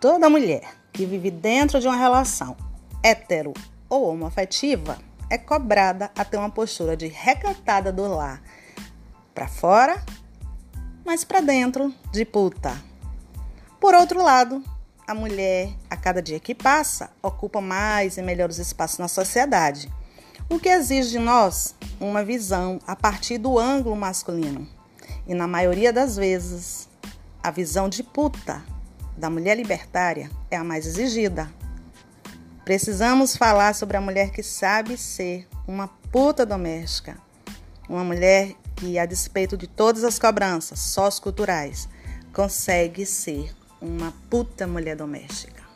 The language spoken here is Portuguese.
Toda mulher que vive dentro de uma relação hetero ou homoafetiva é cobrada a ter uma postura de recatada do lar para fora, mas para dentro de puta. Por outro lado, a mulher, a cada dia que passa, ocupa mais e melhores espaços na sociedade, o que exige de nós uma visão a partir do ângulo masculino. E na maioria das vezes, a visão de puta da mulher libertária é a mais exigida. Precisamos falar sobre a mulher que sabe ser uma puta doméstica, uma mulher que, a despeito de todas as cobranças socioculturais, consegue ser uma puta mulher doméstica.